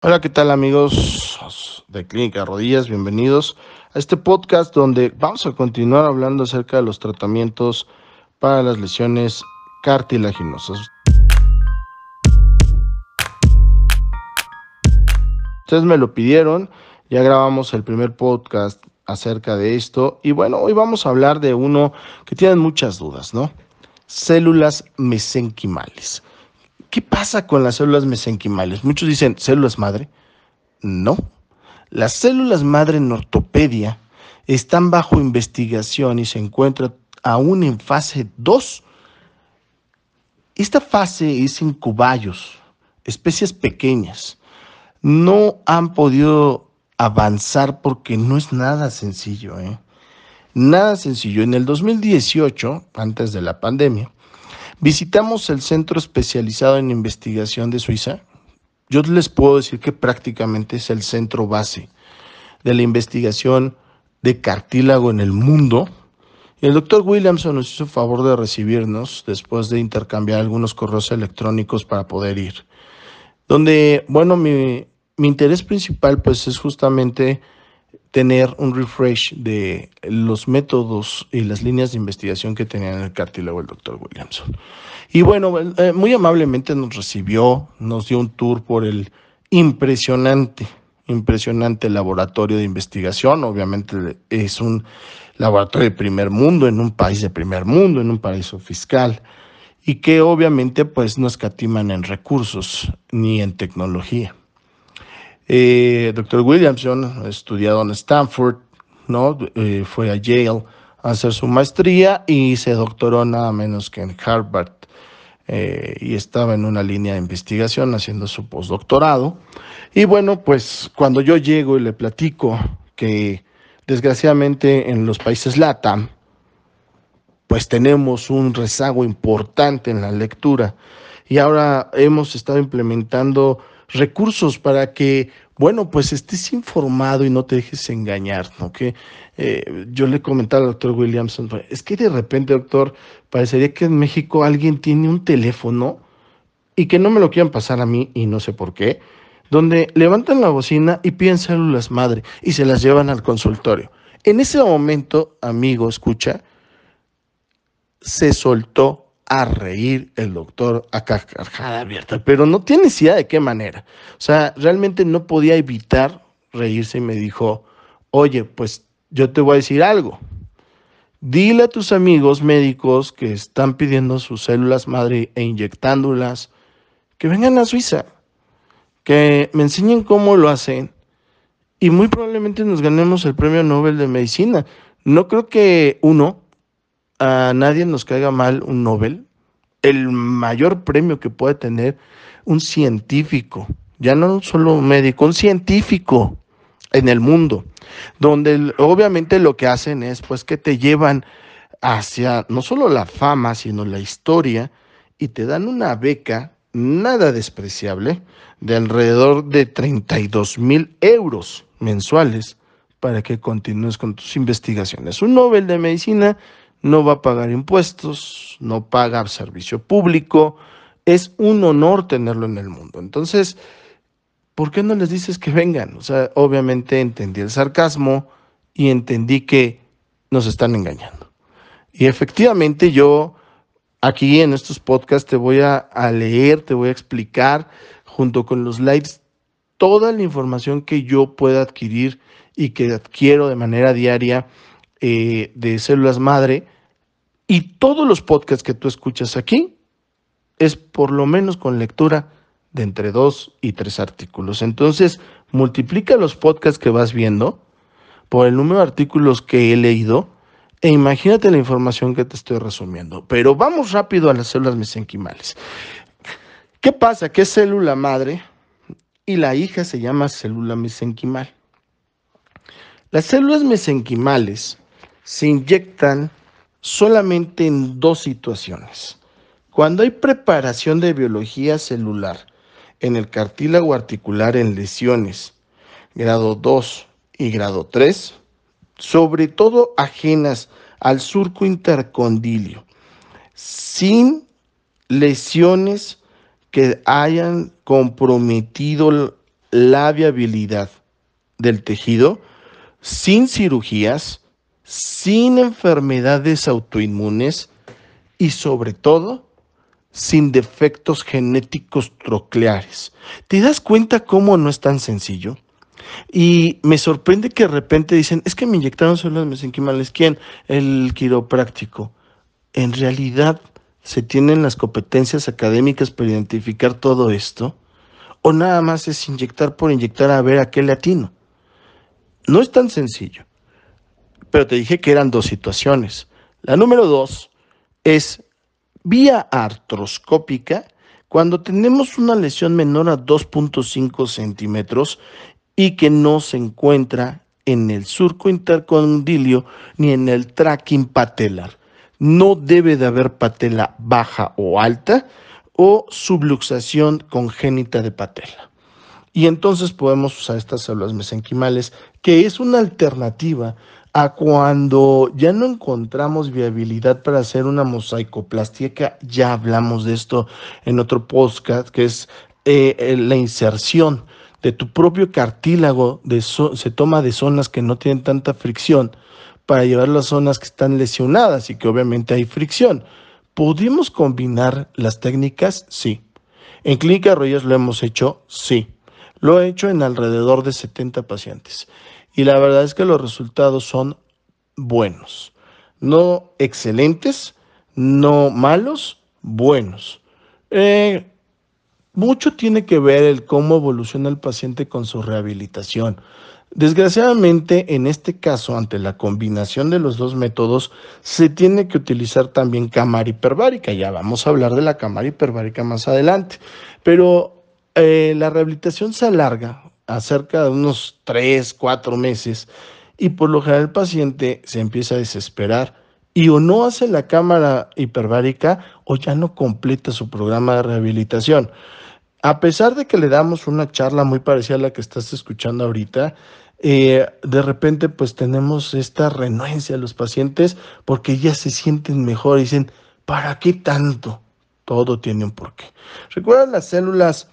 Hola, ¿qué tal amigos de Clínica Rodillas? Bienvenidos a este podcast donde vamos a continuar hablando acerca de los tratamientos para las lesiones cartilaginosas. Ustedes me lo pidieron, ya grabamos el primer podcast acerca de esto y bueno, hoy vamos a hablar de uno que tienen muchas dudas, ¿no? Células mesenquimales. ¿Qué pasa con las células mesenquimales? Muchos dicen células madre. No. Las células madre en ortopedia están bajo investigación y se encuentran aún en fase 2. Esta fase es en cubayos, especies pequeñas. No han podido avanzar porque no es nada sencillo. ¿eh? Nada sencillo. En el 2018, antes de la pandemia, Visitamos el centro especializado en investigación de Suiza. Yo les puedo decir que prácticamente es el centro base de la investigación de cartílago en el mundo. el doctor Williamson nos hizo favor de recibirnos después de intercambiar algunos correos electrónicos para poder ir. Donde, bueno, mi, mi interés principal pues es justamente tener un refresh de los métodos y las líneas de investigación que tenía en el cartílago el doctor Williamson. Y bueno, eh, muy amablemente nos recibió, nos dio un tour por el impresionante, impresionante laboratorio de investigación. Obviamente es un laboratorio de primer mundo, en un país de primer mundo, en un paraíso fiscal, y que obviamente pues no escatiman en recursos ni en tecnología. Eh, Doctor Williamson, estudiado en Stanford, ¿no? Eh, fue a Yale a hacer su maestría y se doctoró nada menos que en Harvard. Eh, y estaba en una línea de investigación haciendo su postdoctorado. Y bueno, pues cuando yo llego y le platico que desgraciadamente en los países LATAM, pues tenemos un rezago importante en la lectura y ahora hemos estado implementando recursos para que, bueno, pues estés informado y no te dejes engañar, ¿no? Eh, yo le comentaba al doctor Williamson, es que de repente, doctor, parecería que en México alguien tiene un teléfono y que no me lo quieran pasar a mí y no sé por qué, donde levantan la bocina y piden células madre y se las llevan al consultorio. En ese momento, amigo, escucha, se soltó a reír el doctor a carcajada abierta, pero no tiene idea de qué manera. O sea, realmente no podía evitar reírse y me dijo, oye, pues yo te voy a decir algo. Dile a tus amigos médicos que están pidiendo sus células madre e inyectándolas, que vengan a Suiza, que me enseñen cómo lo hacen y muy probablemente nos ganemos el premio Nobel de Medicina. No creo que uno a nadie nos caiga mal un Nobel, el mayor premio que puede tener un científico, ya no solo un médico, un científico en el mundo, donde obviamente lo que hacen es pues que te llevan hacia no solo la fama, sino la historia y te dan una beca nada despreciable de alrededor de 32 mil euros mensuales para que continúes con tus investigaciones. Un Nobel de Medicina no va a pagar impuestos, no paga servicio público. Es un honor tenerlo en el mundo. Entonces, ¿por qué no les dices que vengan? O sea, obviamente entendí el sarcasmo y entendí que nos están engañando. Y efectivamente yo aquí en estos podcasts te voy a, a leer, te voy a explicar junto con los lives toda la información que yo pueda adquirir y que adquiero de manera diaria eh, de células madre y todos los podcasts que tú escuchas aquí es por lo menos con lectura de entre dos y tres artículos. Entonces, multiplica los podcasts que vas viendo por el número de artículos que he leído e imagínate la información que te estoy resumiendo. Pero vamos rápido a las células mesenquimales. ¿Qué pasa? Es célula madre y la hija se llama célula mesenquimal. Las células mesenquimales se inyectan solamente en dos situaciones. Cuando hay preparación de biología celular en el cartílago articular en lesiones grado 2 y grado 3, sobre todo ajenas al surco intercondilio, sin lesiones que hayan comprometido la viabilidad del tejido sin cirugías, sin enfermedades autoinmunes y sobre todo sin defectos genéticos trocleares. ¿Te das cuenta cómo no es tan sencillo? Y me sorprende que de repente dicen, es que me inyectaron células mesenquimales. ¿Quién? El quiropráctico. En realidad, ¿se tienen las competencias académicas para identificar todo esto? ¿O nada más es inyectar por inyectar a ver a qué latino? No es tan sencillo. Pero te dije que eran dos situaciones. La número dos es vía artroscópica cuando tenemos una lesión menor a 2.5 centímetros y que no se encuentra en el surco intercondilio ni en el tracking patelar. No debe de haber patela baja o alta o subluxación congénita de patela. Y entonces podemos usar estas células mesenquimales, que es una alternativa cuando ya no encontramos viabilidad para hacer una mosaicoplastia, ya hablamos de esto en otro podcast, que es eh, la inserción de tu propio cartílago se toma de zonas que no tienen tanta fricción para llevar las zonas que están lesionadas y que obviamente hay fricción. ¿Podemos combinar las técnicas? Sí. En Clínica Rodillas lo hemos hecho, sí. Lo he hecho en alrededor de 70 pacientes. Y la verdad es que los resultados son buenos. No excelentes, no malos, buenos. Eh, mucho tiene que ver el cómo evoluciona el paciente con su rehabilitación. Desgraciadamente, en este caso, ante la combinación de los dos métodos, se tiene que utilizar también cámara hiperbárica. Ya vamos a hablar de la cámara hiperbárica más adelante. Pero eh, la rehabilitación se alarga a cerca de unos 3, 4 meses y por lo general el paciente se empieza a desesperar y o no hace la cámara hiperbárica o ya no completa su programa de rehabilitación a pesar de que le damos una charla muy parecida a la que estás escuchando ahorita, eh, de repente pues tenemos esta renuencia a los pacientes porque ya se sienten mejor y dicen, ¿para qué tanto? Todo tiene un porqué. Recuerda, las células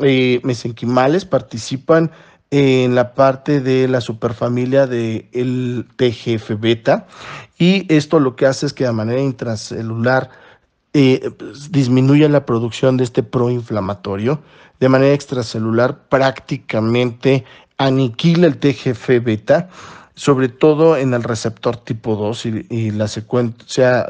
eh, mesenquimales participan en la parte de la superfamilia del el TGF beta y esto lo que hace es que de manera intracelular eh, pues, disminuye la producción de este proinflamatorio. De manera extracelular, prácticamente aniquila el TGF beta, sobre todo en el receptor tipo 2 y, la secuencia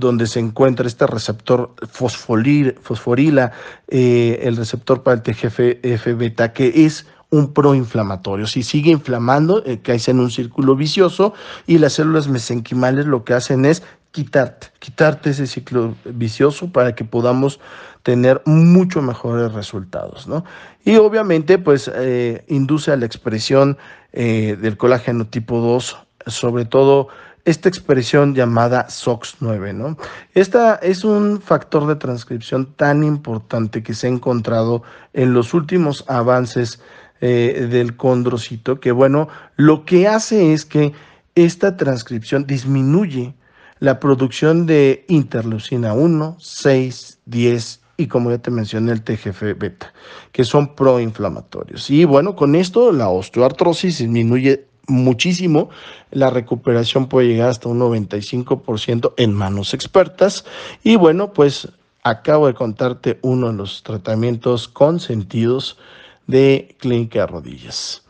donde se encuentra este receptor fosforila, eh, el receptor para el TGF beta, que es un proinflamatorio. Si sigue inflamando, eh, caes en un círculo vicioso y las células mesenquimales lo que hacen es quitarte, quitarte ese ciclo vicioso para que podamos tener mucho mejores resultados, ¿no? Y obviamente, pues, eh, induce a la expresión eh, del colágeno tipo 2, sobre todo esta expresión llamada SOX9, ¿no? Esta es un factor de transcripción tan importante que se ha encontrado en los últimos avances eh, del condrocito, que bueno, lo que hace es que esta transcripción disminuye la producción de interleucina 1, 6, 10 y como ya te mencioné el TGF beta, que son proinflamatorios. Y bueno, con esto la osteoartrosis disminuye muchísimo, la recuperación puede llegar hasta un 95% en manos expertas y bueno, pues acabo de contarte uno de los tratamientos consentidos de clínica de rodillas.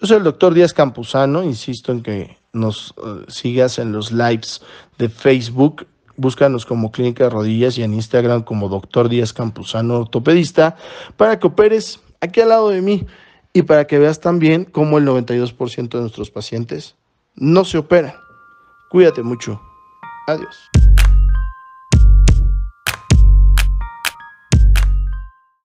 Yo soy el doctor Díaz Campuzano, insisto en que nos eh, sigas en los lives de Facebook. Búscanos como Clínica de Rodillas y en Instagram como Doctor Díaz Campuzano Ortopedista para que operes aquí al lado de mí y para que veas también cómo el 92% de nuestros pacientes no se operan. Cuídate mucho. Adiós.